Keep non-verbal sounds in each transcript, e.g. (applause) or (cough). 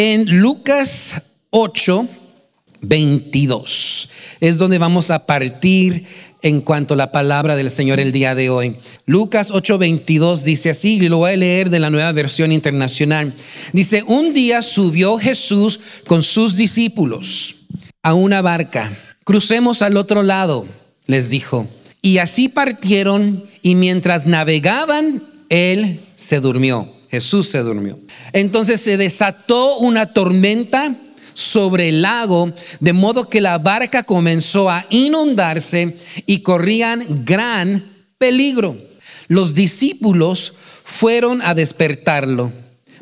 en Lucas 8, 22. Es donde vamos a partir en cuanto a la palabra del Señor el día de hoy. Lucas 8:22 dice así, y lo voy a leer de la nueva versión internacional. Dice, un día subió Jesús con sus discípulos a una barca. Crucemos al otro lado, les dijo. Y así partieron y mientras navegaban, él se durmió. Jesús se durmió. Entonces se desató una tormenta sobre el lago, de modo que la barca comenzó a inundarse y corrían gran peligro. Los discípulos fueron a despertarlo.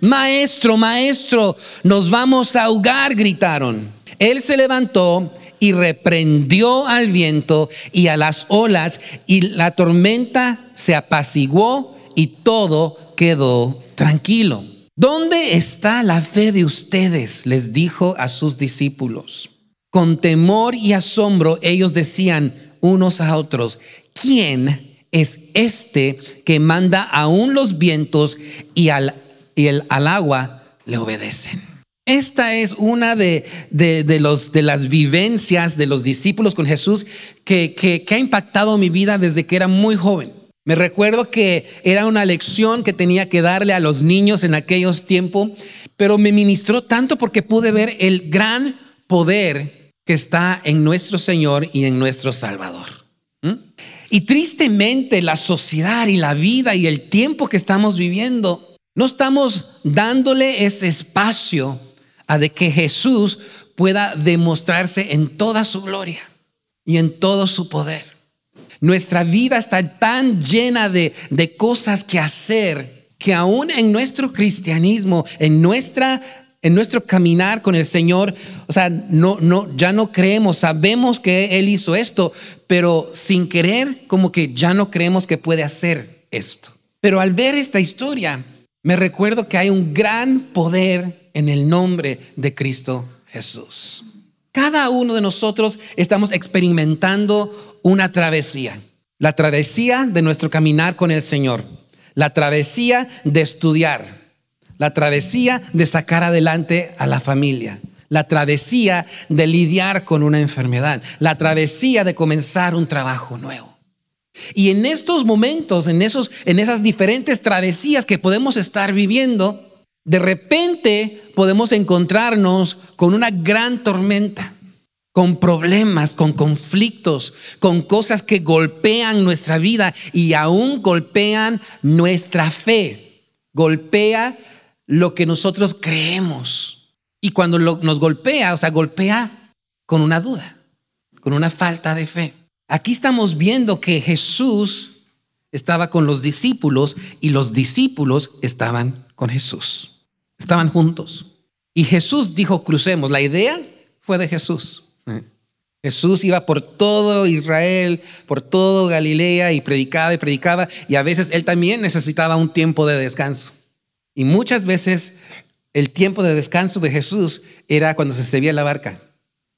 Maestro, maestro, nos vamos a ahogar, gritaron. Él se levantó y reprendió al viento y a las olas y la tormenta se apaciguó y todo quedó tranquilo. ¿Dónde está la fe de ustedes? les dijo a sus discípulos. Con temor y asombro ellos decían unos a otros, ¿quién es este que manda aún los vientos y al, y el, al agua le obedecen? Esta es una de, de, los, de las vivencias de los discípulos con Jesús que, que, que ha impactado mi vida desde que era muy joven. Me recuerdo que era una lección que tenía que darle a los niños en aquellos tiempos, pero me ministró tanto porque pude ver el gran poder que está en nuestro Señor y en nuestro Salvador. ¿Mm? Y tristemente la sociedad y la vida y el tiempo que estamos viviendo, no estamos dándole ese espacio a de que Jesús pueda demostrarse en toda su gloria y en todo su poder. Nuestra vida está tan llena de, cosas que hacer que aún en nuestro cristianismo, en nuestra en nuestro caminar con el Señor, o sea, no, no, ya no creemos, sabemos que Él hizo esto, pero sin querer, como que ya no creemos que puede hacer esto. Pero al ver esta historia, me recuerdo que hay un gran poder en el nombre de Cristo Jesús. Cada uno de nosotros estamos experimentando una travesía. La travesía de nuestro caminar con el Señor. La travesía de estudiar. La travesía de sacar adelante a la familia. La travesía de lidiar con una enfermedad. La travesía de comenzar un trabajo nuevo. Y en estos momentos, en, esos, en esas diferentes travesías que podemos estar viviendo, de repente podemos encontrarnos con una gran tormenta con problemas, con conflictos, con cosas que golpean nuestra vida y aún golpean nuestra fe. Golpea lo que nosotros creemos. Y cuando nos golpea, o sea, golpea con una duda, con una falta de fe. Aquí estamos viendo que Jesús estaba con los discípulos y los discípulos estaban con Jesús. Estaban juntos. Y Jesús dijo, crucemos. La idea fue de Jesús. Jesús iba por todo Israel, por todo Galilea y predicaba y predicaba y a veces él también necesitaba un tiempo de descanso. Y muchas veces el tiempo de descanso de Jesús era cuando se servía la barca,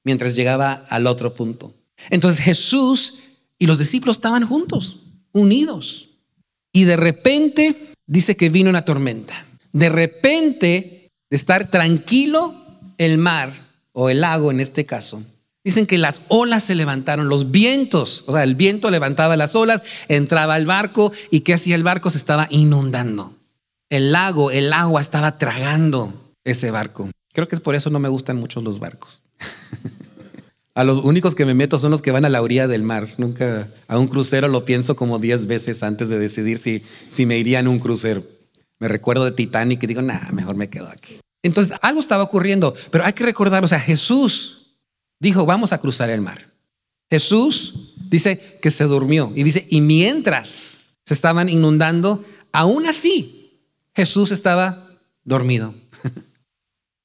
mientras llegaba al otro punto. Entonces Jesús y los discípulos estaban juntos, unidos. Y de repente dice que vino una tormenta. De repente, de estar tranquilo el mar o el lago en este caso, Dicen que las olas se levantaron, los vientos, o sea, el viento levantaba las olas, entraba al barco y ¿qué hacía el barco? Se estaba inundando. El lago, el agua estaba tragando ese barco. Creo que es por eso no me gustan mucho los barcos. (laughs) a los únicos que me meto son los que van a la orilla del mar. Nunca a un crucero lo pienso como 10 veces antes de decidir si, si me iría en un crucero. Me recuerdo de Titanic y digo, nada, mejor me quedo aquí. Entonces, algo estaba ocurriendo, pero hay que recordar, o sea, Jesús dijo, vamos a cruzar el mar. Jesús dice que se durmió y dice, y mientras se estaban inundando, aún así Jesús estaba dormido. (laughs)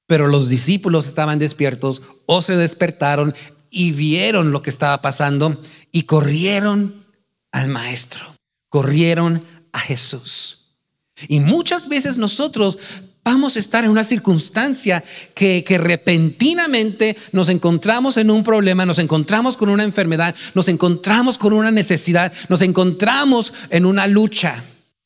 Pero los discípulos estaban despiertos o se despertaron y vieron lo que estaba pasando y corrieron al maestro, corrieron a Jesús. Y muchas veces nosotros vamos a estar en una circunstancia que, repentinamente nos encontramos en un problema, nos encontramos con una enfermedad, nos encontramos con una necesidad, nos encontramos en una lucha.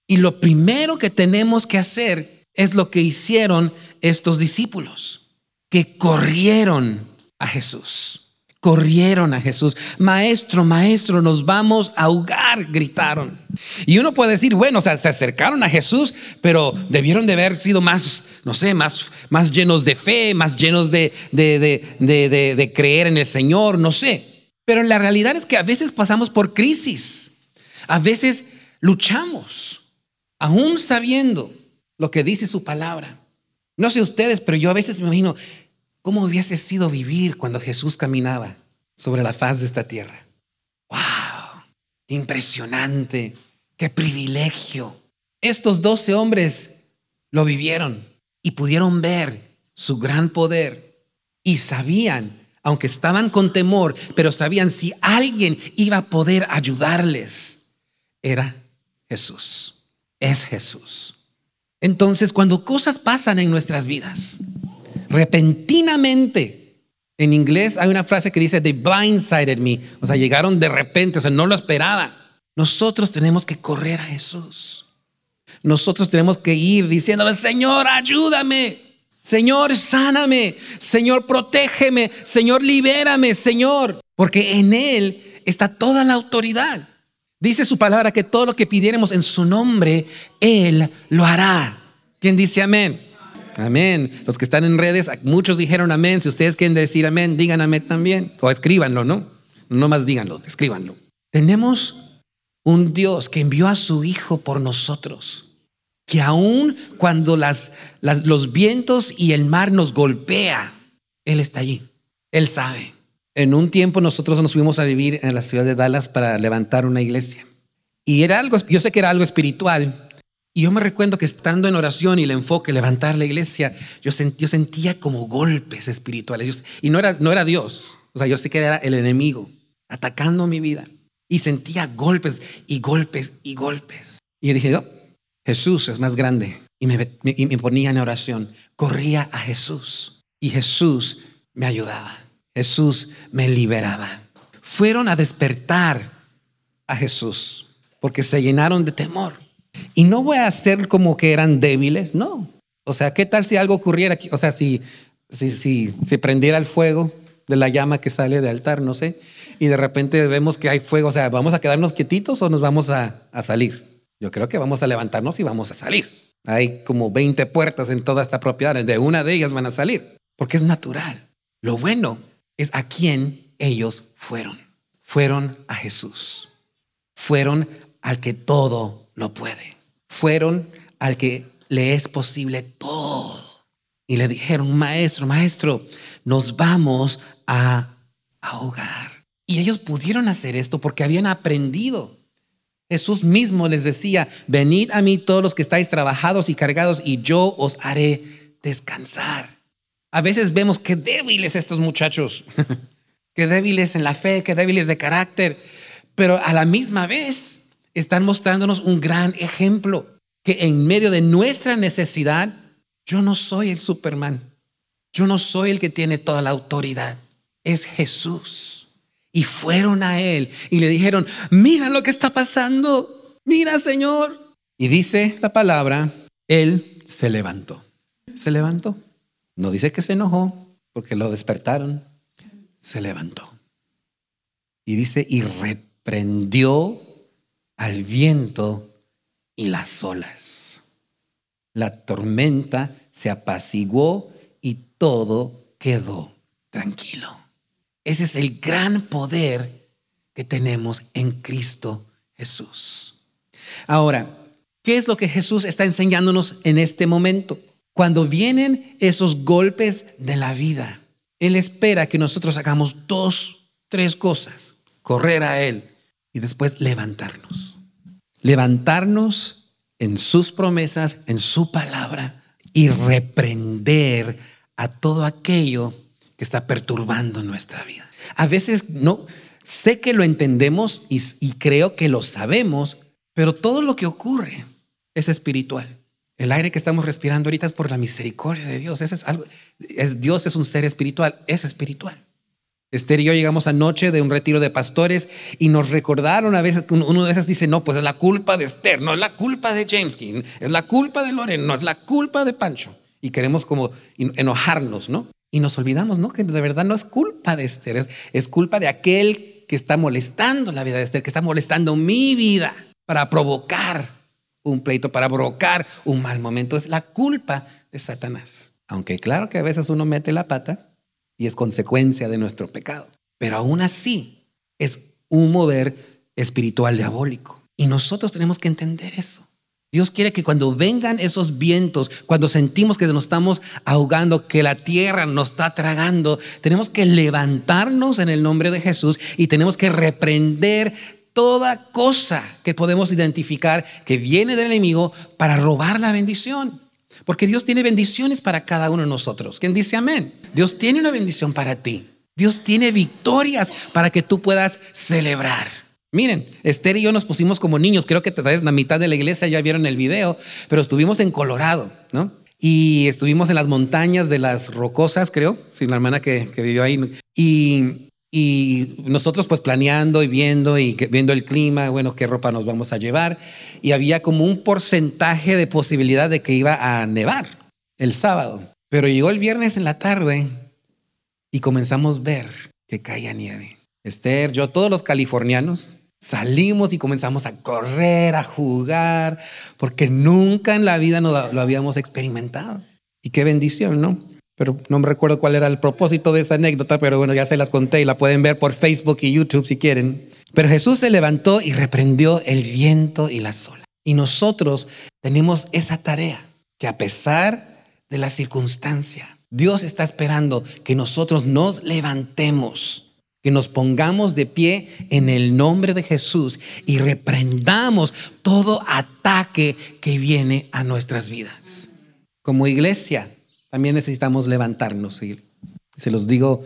Y lo primero que tenemos que hacer es lo que hicieron estos discípulos, que corrieron a Jesús. Corrieron a Jesús. Maestro, maestro, nos vamos a ahogar, gritaron. Y uno puede decir, bueno, o sea, se acercaron a Jesús, pero debieron de haber sido más, no sé, más, más llenos de fe, más llenos de, de, de, de creer en el Señor, no sé. Pero la realidad es que a veces pasamos por crisis. A veces luchamos, aún sabiendo lo que dice su palabra. No sé ustedes, pero yo a veces me imagino cómo hubiese sido vivir cuando Jesús caminaba sobre la faz de esta tierra. ¡Wow! Impresionante, qué privilegio. Estos doce hombres lo vivieron y pudieron ver su gran poder y sabían, aunque estaban con temor, pero sabían si alguien iba a poder ayudarles, era Jesús. Es Jesús. Entonces, cuando cosas pasan en nuestras vidas, repentinamente, en inglés hay una frase que dice, they blindsided me, o sea, llegaron de repente, o sea, no lo esperaba. Nosotros tenemos que correr a Jesús. Nosotros tenemos que ir diciéndole, Señor, ayúdame. Señor, sáname. Señor, protégeme. Señor, libérame, Señor. Porque en Él está toda la autoridad. Dice su palabra que todo lo que pidiéramos en su nombre, Él lo hará. ¿Quién dice amén? Amén. Los que están en redes, muchos dijeron amén. Si ustedes quieren decir amén, digan amén también. O escríbanlo, ¿no? No más díganlo, escríbanlo. Tenemos un Dios que envió a su Hijo por nosotros. Que aun cuando las, los vientos y el mar nos golpea, Él está allí. Él sabe. En un tiempo nosotros nos fuimos a vivir en la ciudad de Dallas para levantar una iglesia. Y era algo, yo sé que era algo espiritual. Y yo me recuerdo que estando en oración y el enfoque, levantar la iglesia, yo, sentía como golpes espirituales. y no era, no era Dios. O sea, yo sé que era el enemigo atacando mi vida. Y sentía golpes y golpes y golpes. Y yo dije, oh, Jesús es más grande. Y me ponía en oración. Corría a Jesús. Y Jesús me ayudaba. Jesús me liberaba. Fueron a despertar a Jesús porque se llenaron de temor. Y no voy a hacer como que eran débiles, no. O sea, ¿qué tal si algo ocurriera? O sea, si, si, si, si prendiera el fuego de la llama que sale del altar, no sé, y de repente vemos que hay fuego, o sea, ¿vamos a quedarnos quietitos o nos vamos a, a salir? Yo creo que vamos a levantarnos y vamos a salir. Hay como 20 puertas en toda esta propiedad, de una de ellas van a salir, porque es natural. Lo bueno es a quien ellos fueron. Fueron a Jesús. Fueron al que todo lo puede. Fueron al que le es posible todo. Y le dijeron, maestro, maestro, nos vamos a ahogar. Y ellos pudieron hacer esto porque habían aprendido. Jesús mismo les decía, venid a mí todos los que estáis trabajados y cargados y yo os haré descansar. A veces vemos qué débiles estos muchachos, (laughs) qué débiles en la fe, qué débiles de carácter, pero a la misma vez están mostrándonos un gran ejemplo, que en medio de nuestra necesidad, yo no soy el Superman, yo no soy el que tiene toda la autoridad, es Jesús. Y fueron a él y le dijeron, mira lo que está pasando, mira Señor. Y dice la palabra, él se levantó, se levantó. No dice que se enojó porque lo despertaron, se levantó. Y dice, y reprendió al viento y las olas. La tormenta se apaciguó y todo quedó tranquilo. Ese es el gran poder que tenemos en Cristo Jesús. Ahora, ¿qué es lo que Jesús está enseñándonos en este momento? Cuando vienen esos golpes de la vida, Él espera que nosotros hagamos dos, tres cosas. Correr a Él y después levantarnos. Levantarnos en sus promesas, en su palabra y reprender a todo aquello que está perturbando nuestra vida. A veces no, sé que lo entendemos y, creo que lo sabemos, pero todo lo que ocurre es espiritual. El aire que estamos respirando ahorita es por la misericordia de Dios. es algo, es, Dios es un ser espiritual, es espiritual. Esther y yo llegamos anoche de un retiro de pastores y nos recordaron a veces, uno de esas dice, no, pues es la culpa de Esther, no es la culpa de James King, es la culpa de Loren, no es la culpa de Pancho. Y queremos como enojarnos, ¿no? Y nos olvidamos, ¿no? Que de verdad no es culpa de Esther, es, es culpa de aquel que está molestando la vida de Esther, que está molestando mi vida para provocar un pleito, para provocar un mal momento. Es la culpa de Satanás. Aunque claro que a veces uno mete la pata, y es consecuencia de nuestro pecado. Pero aún así es un mover espiritual diabólico. Y nosotros tenemos que entender eso. Dios quiere que cuando vengan esos vientos, cuando sentimos que nos estamos ahogando, que la tierra nos está tragando, tenemos que levantarnos en el nombre de Jesús y tenemos que reprender toda cosa que podemos identificar que viene del enemigo para robar la bendición. Porque Dios tiene bendiciones para cada uno de nosotros. ¿Quién dice amén? Dios tiene una bendición para ti. Dios tiene victorias para que tú puedas celebrar. Miren, Esther y yo nos pusimos como niños, creo que vez la mitad de la iglesia ya vieron el video, pero estuvimos en Colorado, ¿no? Y estuvimos en las montañas de las rocosas, creo, sin la hermana que, que vivió ahí. Y y nosotros pues planeando y viendo y viendo el clima, bueno, qué ropa nos vamos a llevar. Y había como un porcentaje de posibilidad de que iba a nevar el sábado. Pero llegó el viernes en la tarde y comenzamos a ver que caía nieve. Esther, yo, todos los californianos salimos y comenzamos a correr, a jugar, porque nunca en la vida no lo habíamos experimentado. Y qué bendición, ¿no? Pero no me recuerdo cuál era el propósito de esa anécdota, pero bueno, ya se las conté y la pueden ver por Facebook y YouTube si quieren. Pero Jesús se levantó y reprendió el viento y la sola. Y nosotros tenemos esa tarea, que a pesar de la circunstancia, Dios está esperando que nosotros nos levantemos, que nos pongamos de pie en el nombre de Jesús y reprendamos todo ataque que viene a nuestras vidas. Como iglesia, también necesitamos levantarnos. Y se los digo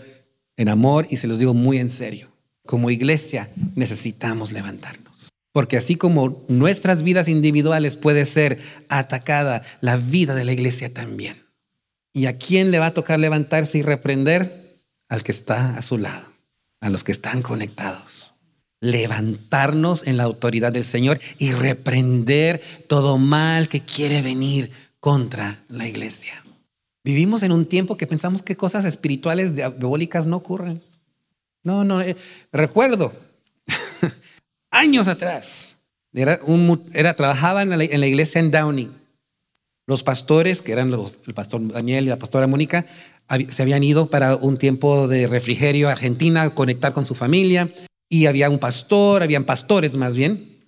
en amor y se los digo muy en serio. Como iglesia necesitamos levantarnos. Porque así como nuestras vidas individuales puede ser atacada, la vida de la iglesia también. ¿Y a quién le va a tocar levantarse y reprender? Al que está a su lado, a los que están conectados. Levantarnos en la autoridad del Señor y reprender todo mal que quiere venir contra la iglesia. Vivimos en un tiempo que pensamos que cosas espirituales diabólicas no ocurren. No, no, eh, recuerdo, (laughs) años atrás, era un, era, trabajaba en la, iglesia en Downey. Los pastores, que eran el pastor Daniel y la pastora Mónica, se habían ido para un tiempo de refrigerio a Argentina, conectar con su familia, y había un pastor, habían pastores más bien.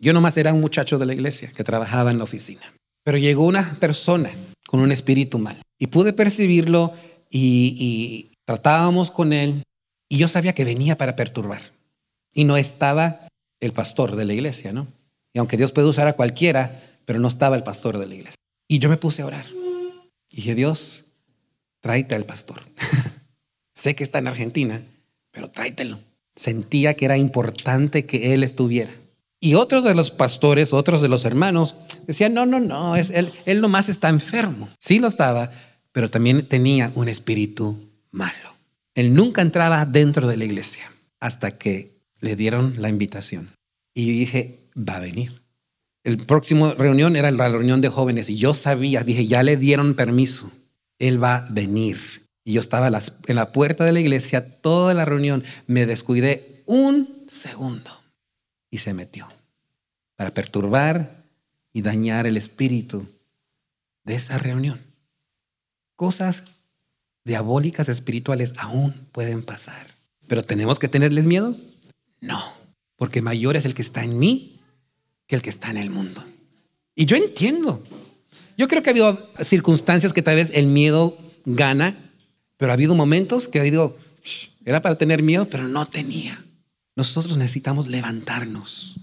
Yo nomás era un muchacho de la iglesia que trabajaba en la oficina. Pero llegó una persona con un espíritu mal. Y pude percibirlo y, tratábamos con él y yo sabía que venía para perturbar. Y no estaba el pastor de la iglesia, ¿no? Y aunque Dios puede usar a cualquiera, pero no estaba el pastor de la iglesia. Y yo me puse a orar. Y dije, Dios, tráete al pastor. (laughs) sé que está en Argentina, pero tráetelo. Sentía que era importante que él estuviera. Y otros de los pastores, otros de los hermanos, decían, no, no, no, es, él, él nomás está enfermo. Sí lo estaba, pero también tenía un espíritu malo. Él nunca entraba dentro de la iglesia hasta que le dieron la invitación. Y dije, va a venir. El próximo reunión era la reunión de jóvenes y yo sabía, dije, ya le dieron permiso. Él va a venir. Y yo estaba en la puerta de la iglesia toda la reunión. Me descuidé un segundo y se metió para perturbar y dañar el espíritu de esa reunión. Cosas diabólicas espirituales aún pueden pasar. Pero ¿tenemos que tenerles miedo? No, porque mayor es el que está en mí que el que está en el mundo. Y yo entiendo. Yo creo que ha habido circunstancias que tal vez el miedo gana, pero ha habido momentos que ha habido, era para tener miedo, pero no tenía. Nosotros necesitamos levantarnos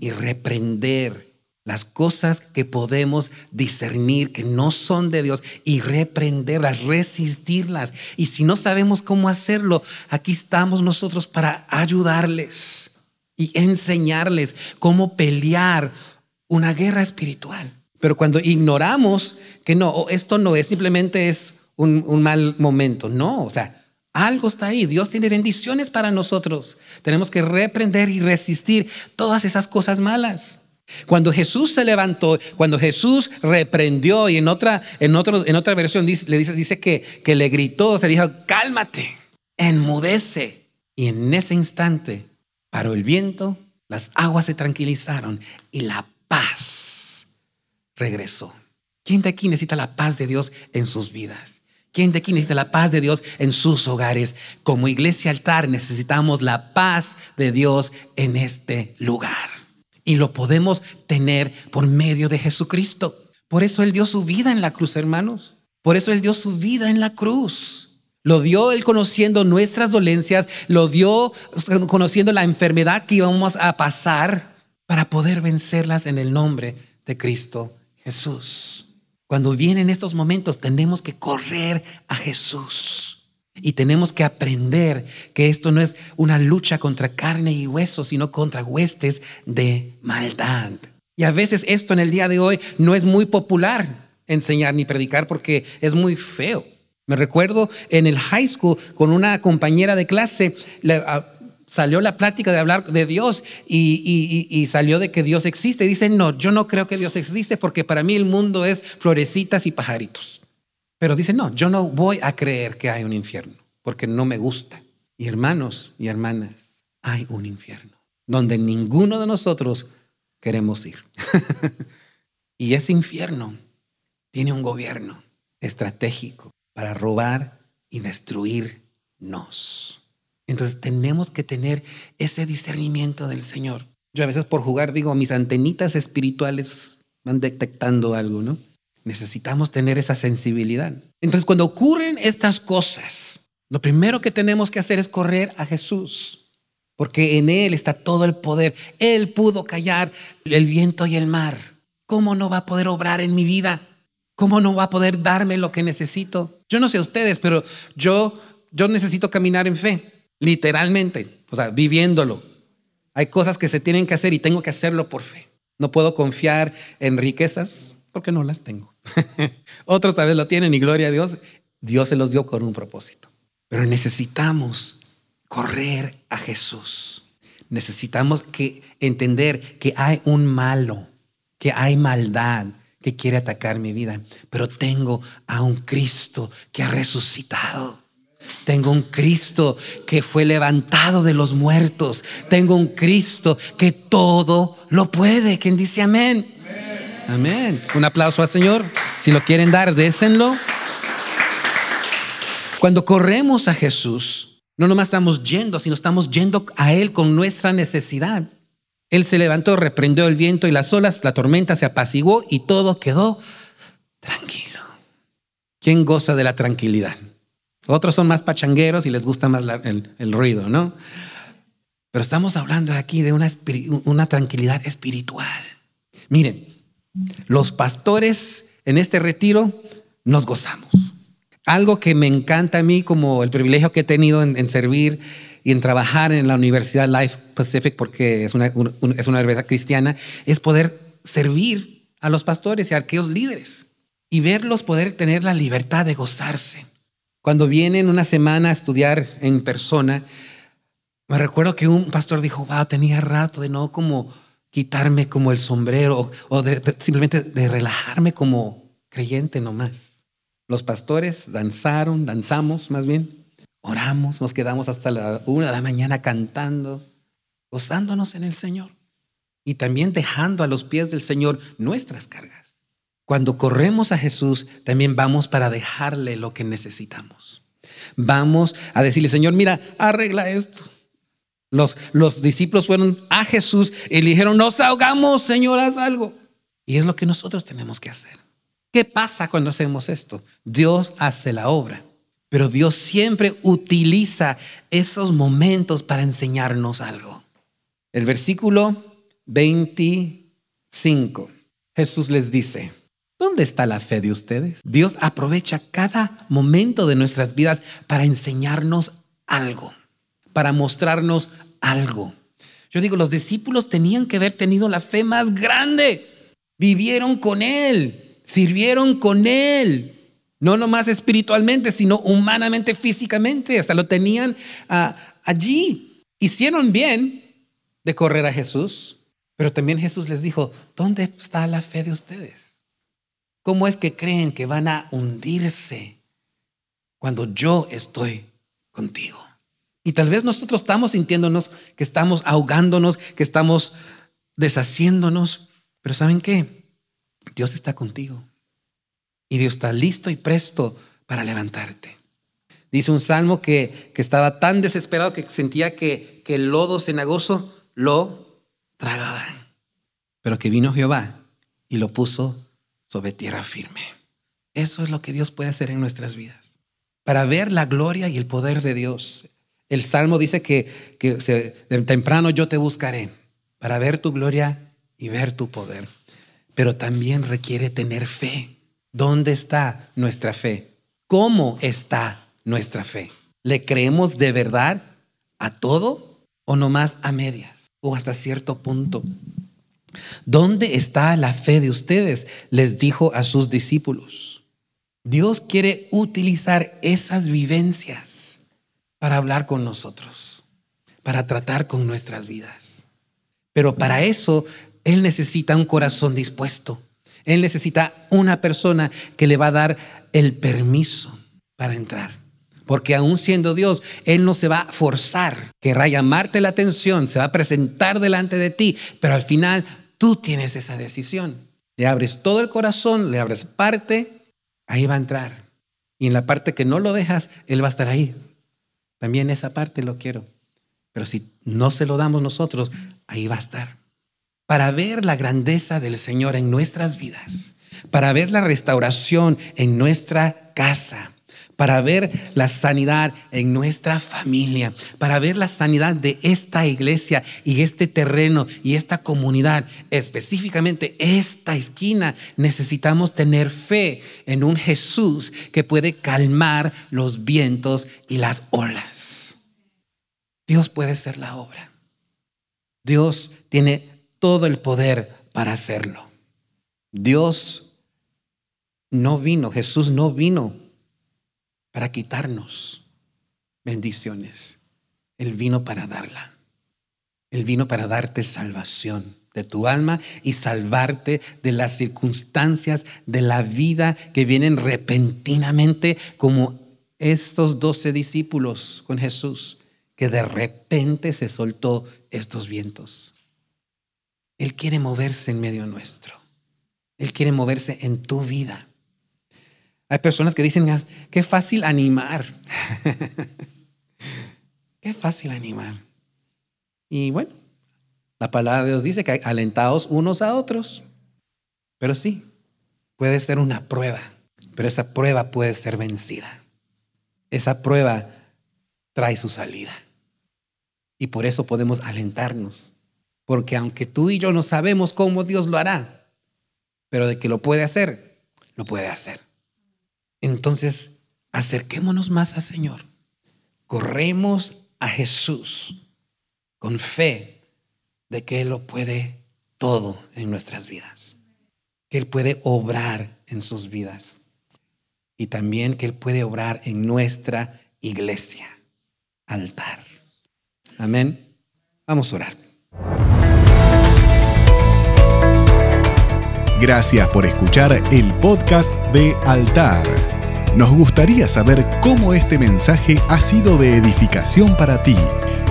y reprender las cosas que podemos discernir que no son de Dios y reprenderlas, resistirlas. Y si no sabemos cómo hacerlo, aquí estamos nosotros para ayudarles y enseñarles cómo pelear una guerra espiritual. Pero cuando ignoramos que no, esto no es simplemente es un, un mal momento, no, o sea, Algo está ahí. Dios tiene bendiciones para nosotros. Tenemos que reprender y resistir todas esas cosas malas. Cuando Jesús se levantó, cuando Jesús reprendió y en otra, en en otra versión dice, le dice, dice que, que le gritó, se dijo, cálmate, enmudece. Y en ese instante paró el viento, las aguas se tranquilizaron y la paz regresó. ¿Quién de aquí necesita la paz de Dios en sus vidas? ¿Quién de aquí necesita la paz de Dios en sus hogares? Como iglesia altar necesitamos la paz de Dios en este lugar. Y lo podemos tener por medio de Jesucristo. Por eso Él dio su vida en la cruz, hermanos. Por eso Él dio su vida en la cruz. Lo dio Él conociendo nuestras dolencias, lo dio conociendo la enfermedad que íbamos a pasar para poder vencerlas en el nombre de Cristo Jesús. Cuando vienen estos momentos tenemos que correr a Jesús y tenemos que aprender que esto no es una lucha contra carne y hueso, sino contra huestes de maldad. Y a veces esto en el día de hoy no es muy popular enseñar ni predicar porque es muy feo. Me recuerdo en el high school con una compañera de clase, salió la plática de hablar de Dios y, salió de que Dios existe. Y dice, no, yo no creo que Dios existe porque para mí el mundo es florecitas y pajaritos. Pero dice, no, yo no voy a creer que hay un infierno porque no me gusta. Y hermanos y hermanas, hay un infierno donde ninguno de nosotros queremos ir. (laughs) y ese infierno tiene un gobierno estratégico para robar y destruirnos. Entonces tenemos que tener ese discernimiento del Señor. Yo a veces por jugar digo, mis antenitas espirituales van detectando algo, ¿no? Necesitamos tener esa sensibilidad. Entonces cuando ocurren estas cosas, lo primero que tenemos que hacer es correr a Jesús, porque en Él está todo el poder. Él pudo callar el viento y el mar. ¿Cómo no va a poder obrar en mi vida? ¿Cómo no va a poder darme lo que necesito? Yo no sé ustedes, pero yo, yo necesito caminar en fe literalmente, o sea, viviéndolo. Hay cosas que se tienen que hacer y tengo que hacerlo por fe. No puedo confiar en riquezas porque no las tengo. (laughs) Otros tal vez lo tienen y gloria a Dios. Dios se los dio con un propósito. Pero necesitamos correr a Jesús. Necesitamos que entender que hay un malo, que hay maldad que quiere atacar mi vida, pero tengo a un Cristo que ha resucitado tengo un Cristo que fue levantado de los muertos. Tengo un Cristo que todo lo puede. ¿Quién dice amén? Amén. Un aplauso al Señor. Si lo quieren dar, désenlo. Cuando corremos a Jesús, no nomás estamos yendo, sino estamos yendo a Él con nuestra necesidad. Él se levantó, reprendió el viento y las olas, la tormenta se apaciguó y todo quedó tranquilo. ¿Quién goza de la tranquilidad? Otros son más pachangueros y les gusta más el, ruido, ¿no? Pero estamos hablando aquí de una, una tranquilidad espiritual. Miren, los pastores en este retiro nos gozamos. Algo que me encanta a mí como el privilegio que he tenido en, servir y en trabajar en la Universidad Life Pacific, porque es una, es una universidad cristiana, es poder servir a los pastores y a aquellos líderes y verlos poder tener la libertad de gozarse. Cuando vienen una semana a estudiar en persona, me recuerdo que un pastor dijo, wow, tenía rato de no como quitarme como el sombrero o, de, simplemente de relajarme como creyente nomás. Los pastores danzaron, danzamos más bien, oramos, nos quedamos hasta la una de la mañana cantando, gozándonos en el Señor y también dejando a los pies del Señor nuestras cargas. Cuando corremos a Jesús, también vamos para dejarle lo que necesitamos. Vamos a decirle, Señor, mira, arregla esto. Los, los discípulos fueron a Jesús y le dijeron, nos ahogamos, Señor, haz algo. Y es lo que nosotros tenemos que hacer. ¿Qué pasa cuando hacemos esto? Dios hace la obra, pero Dios siempre utiliza esos momentos para enseñarnos algo. El versículo 25, Jesús les dice, ¿Dónde está la fe de ustedes? Dios aprovecha cada momento de nuestras vidas para enseñarnos algo, para mostrarnos algo. Yo digo, los discípulos tenían que haber tenido la fe más grande. Vivieron con Él, sirvieron con Él. No nomás espiritualmente, sino humanamente, físicamente. Hasta lo tenían ah, allí. Hicieron bien de correr a Jesús, pero también Jesús les dijo, ¿dónde está la fe de ustedes? ¿Cómo es que creen que van a hundirse cuando yo estoy contigo? Y tal vez nosotros estamos sintiéndonos que estamos ahogándonos, que estamos deshaciéndonos, pero ¿saben qué? Dios está contigo. Y Dios está listo y presto para levantarte. Dice un salmo que, estaba tan desesperado que sentía que, que el lodo cenagoso lo tragaba. Pero que vino Jehová y lo puso sobre tierra firme. Eso es lo que Dios puede hacer en nuestras vidas. Para ver la gloria y el poder de Dios. El salmo dice que, que temprano yo te buscaré para ver tu gloria y ver tu poder. Pero también requiere tener fe. ¿Dónde está nuestra fe? ¿Cómo está nuestra fe? ¿Le creemos de verdad a todo o nomás a medias o hasta cierto punto? ¿Dónde está la fe de ustedes? Les dijo a sus discípulos. Dios quiere utilizar esas vivencias para hablar con nosotros, para tratar con nuestras vidas. Pero para eso Él necesita un corazón dispuesto él necesita una persona que le va a dar el permiso para entrar. Porque aún siendo Dios, Él no se va a forzar, querrá llamarte la atención, se va a presentar delante de ti, pero al final tú tienes esa decisión. Le abres todo el corazón, le abres parte, ahí va a entrar. Y en la parte que no lo dejas, Él va a estar ahí. También esa parte lo quiero. Pero si no se lo damos nosotros, ahí va a estar para ver la grandeza del Señor en nuestras vidas, para ver la restauración en nuestra casa, para ver la sanidad en nuestra familia, para ver la sanidad de esta iglesia y este terreno y esta comunidad, específicamente esta esquina, necesitamos tener fe en un Jesús que puede calmar los vientos y las olas. Dios puede ser la obra. Dios tiene todo el poder para hacerlo. Dios no vino, Jesús no vino para quitarnos bendiciones. Él vino para darla. Él vino para darte salvación de tu alma y salvarte de las circunstancias de la vida que vienen repentinamente como estos doce discípulos con Jesús, que de repente se soltó estos vientos. Él quiere moverse en medio nuestro. Él quiere moverse en tu vida. Hay personas que dicen, qué fácil animar. (laughs) qué fácil animar. Y bueno, la palabra de Dios dice que alentados unos a otros. Pero sí, puede ser una prueba, pero esa prueba puede ser vencida. Esa prueba trae su salida. Y por eso podemos alentarnos porque aunque tú y yo no sabemos cómo Dios lo hará, pero de que lo puede hacer, lo puede hacer. Entonces, acerquémonos más al Señor. Corremos a Jesús con fe de que Él lo puede todo en nuestras vidas. Que Él puede obrar en sus vidas. Y también que Él puede obrar en nuestra iglesia, altar. Amén. Vamos a orar. Gracias por escuchar el podcast de Altar. Nos gustaría saber cómo este mensaje ha sido de edificación para ti,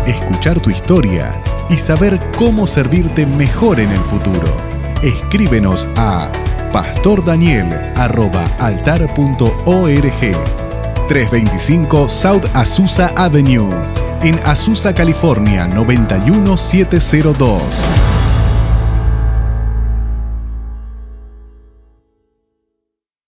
escuchar tu historia y saber cómo servirte mejor en el futuro. Escríbenos a pastordaniel.altar.org 325 South Azusa Avenue en Azusa, California 91702